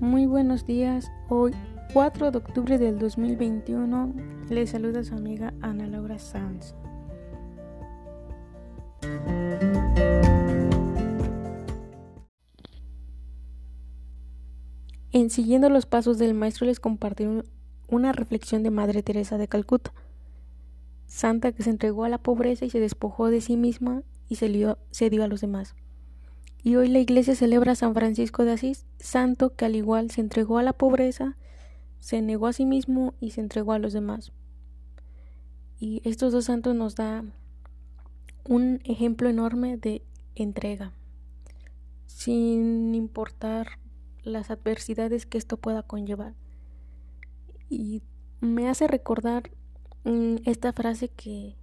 Muy buenos días. Hoy, 4 de octubre del 2021, les saluda su amiga Ana Laura Sanz. En siguiendo los pasos del maestro les compartiré una reflexión de Madre Teresa de Calcuta, santa que se entregó a la pobreza y se despojó de sí misma y se, se dio a los demás. Y hoy la iglesia celebra a San Francisco de Asís, santo que al igual se entregó a la pobreza, se negó a sí mismo y se entregó a los demás. Y estos dos santos nos da un ejemplo enorme de entrega, sin importar las adversidades que esto pueda conllevar. Y me hace recordar mm, esta frase que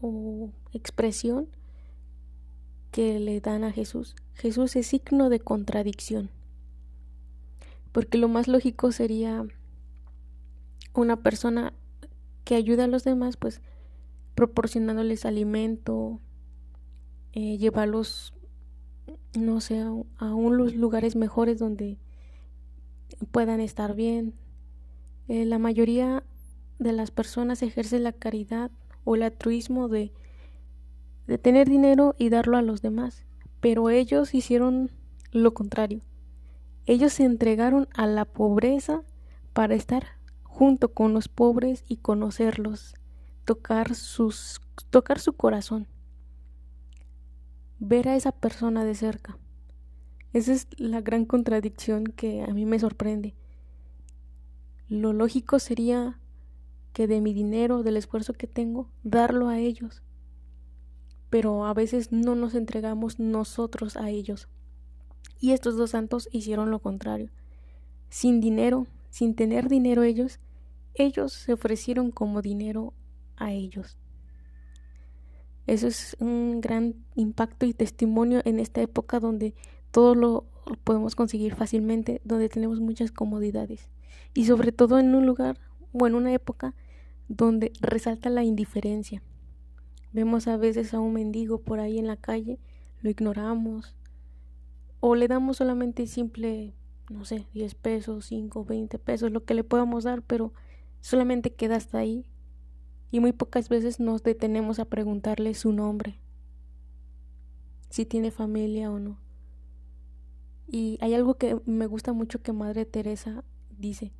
o expresión que le dan a Jesús. Jesús es signo de contradicción. Porque lo más lógico sería una persona que ayuda a los demás, pues proporcionándoles alimento, eh, llevarlos, no sé, a, a unos lugares mejores donde puedan estar bien. Eh, la mayoría de las personas ejerce la caridad o el altruismo de de tener dinero y darlo a los demás. Pero ellos hicieron lo contrario. Ellos se entregaron a la pobreza para estar junto con los pobres y conocerlos, tocar sus tocar su corazón. Ver a esa persona de cerca. Esa es la gran contradicción que a mí me sorprende. Lo lógico sería que de mi dinero, del esfuerzo que tengo, darlo a ellos pero a veces no nos entregamos nosotros a ellos. Y estos dos santos hicieron lo contrario. Sin dinero, sin tener dinero ellos, ellos se ofrecieron como dinero a ellos. Eso es un gran impacto y testimonio en esta época donde todo lo podemos conseguir fácilmente, donde tenemos muchas comodidades. Y sobre todo en un lugar o en una época donde resalta la indiferencia. Vemos a veces a un mendigo por ahí en la calle, lo ignoramos o le damos solamente simple, no sé, 10 pesos, 5, 20 pesos, lo que le podamos dar, pero solamente queda hasta ahí y muy pocas veces nos detenemos a preguntarle su nombre, si tiene familia o no. Y hay algo que me gusta mucho que Madre Teresa dice,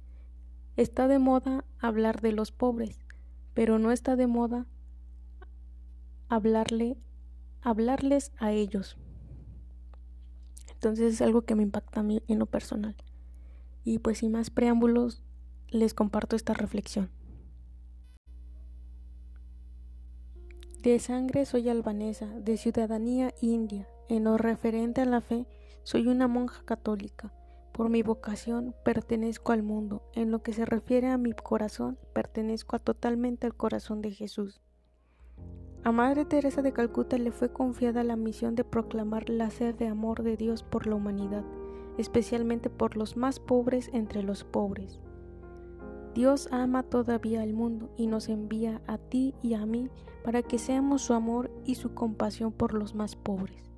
está de moda hablar de los pobres, pero no está de moda hablarle, hablarles a ellos. Entonces es algo que me impacta a mí en lo personal. Y pues sin más preámbulos, les comparto esta reflexión. De sangre soy albanesa, de ciudadanía india. En lo referente a la fe, soy una monja católica. Por mi vocación pertenezco al mundo. En lo que se refiere a mi corazón, pertenezco totalmente al corazón de Jesús. A Madre Teresa de Calcuta le fue confiada la misión de proclamar la sed de amor de Dios por la humanidad, especialmente por los más pobres entre los pobres. Dios ama todavía al mundo y nos envía a ti y a mí para que seamos su amor y su compasión por los más pobres.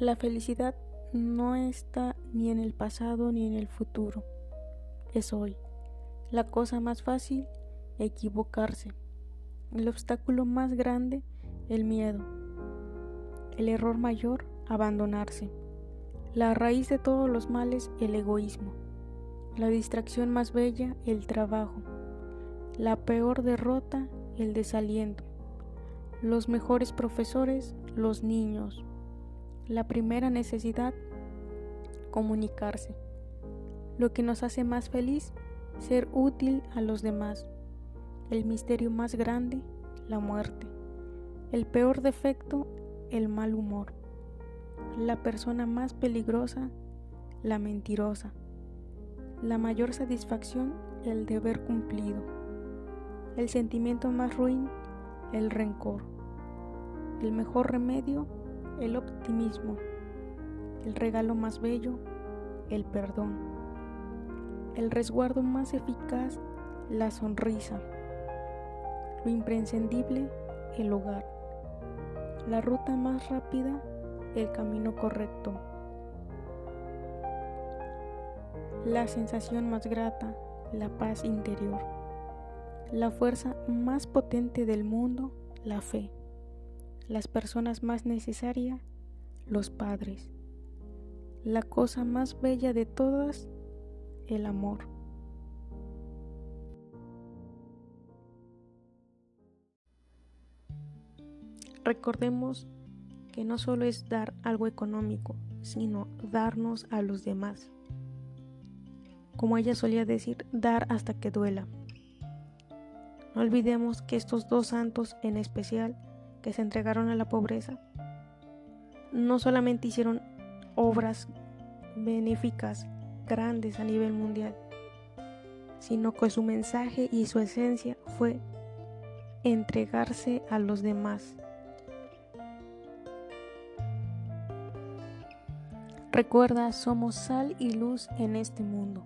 La felicidad no está ni en el pasado ni en el futuro. Es hoy. La cosa más fácil, equivocarse. El obstáculo más grande, el miedo. El error mayor, abandonarse. La raíz de todos los males, el egoísmo. La distracción más bella, el trabajo. La peor derrota, el desaliento. Los mejores profesores, los niños. La primera necesidad, comunicarse. Lo que nos hace más feliz, ser útil a los demás. El misterio más grande, la muerte. El peor defecto, el mal humor. La persona más peligrosa, la mentirosa. La mayor satisfacción, el deber cumplido. El sentimiento más ruin, el rencor. El mejor remedio, el optimismo, el regalo más bello, el perdón, el resguardo más eficaz, la sonrisa, lo imprescindible, el hogar, la ruta más rápida, el camino correcto, la sensación más grata, la paz interior, la fuerza más potente del mundo, la fe, las personas más necesarias, los padres, la cosa más bella de todas, el amor. Recordemos que no solo es dar algo económico, sino darnos a los demás. Como ella solía decir, dar hasta que duela. No olvidemos que estos dos santos en especial que se entregaron a la pobreza no solamente hicieron obras benéficas grandes a nivel mundial, sino que su mensaje y su esencia fue entregarse a los demás. Recuerda, somos sal y luz en este mundo.